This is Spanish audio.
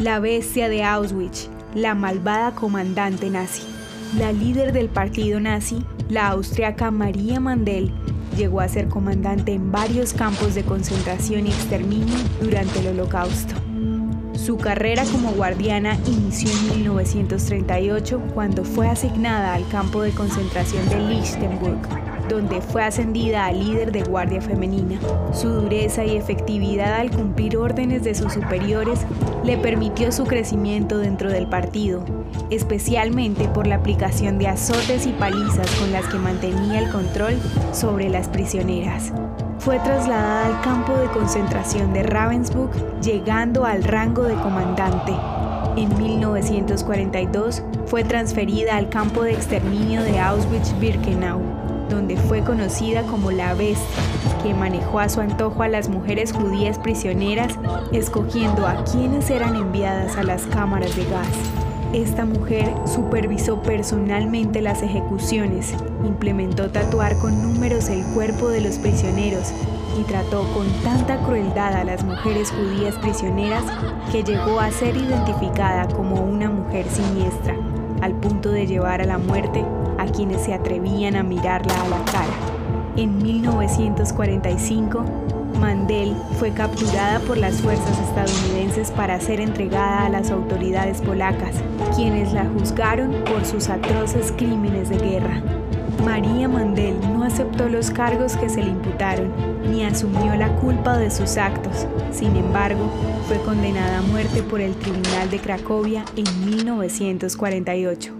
la bestia de Auschwitz, la malvada comandante nazi. La líder del partido nazi, la austriaca María Mandel, llegó a ser comandante en varios campos de concentración y exterminio durante el Holocausto. Su carrera como guardiana inició en 1938 cuando fue asignada al campo de concentración de Lichtenburg, donde fue ascendida a líder de guardia femenina. Su dureza y efectividad al cumplir órdenes de sus superiores le permitió su crecimiento dentro del partido, especialmente por la aplicación de azotes y palizas con las que mantenía el control sobre las prisioneras. Fue trasladada al campo de concentración de Ravensbrück, llegando al rango de comandante. En 1942 fue transferida al campo de exterminio de Auschwitz-Birkenau, donde fue conocida como la bestia, que manejó a su antojo a las mujeres judías prisioneras, escogiendo a quienes eran enviadas a las cámaras de gas. Esta mujer supervisó personalmente las ejecuciones, implementó tatuar con números el cuerpo de los prisioneros y trató con tanta crueldad a las mujeres judías prisioneras que llegó a ser identificada como una mujer siniestra, al punto de llevar a la muerte a quienes se atrevían a mirarla a la cara. En 1945, Mandel fue capturada por las fuerzas estadounidenses para ser entregada a las autoridades polacas, quienes la juzgaron por sus atroces crímenes de guerra. María Mandel no aceptó los cargos que se le imputaron, ni asumió la culpa de sus actos. Sin embargo, fue condenada a muerte por el Tribunal de Cracovia en 1948.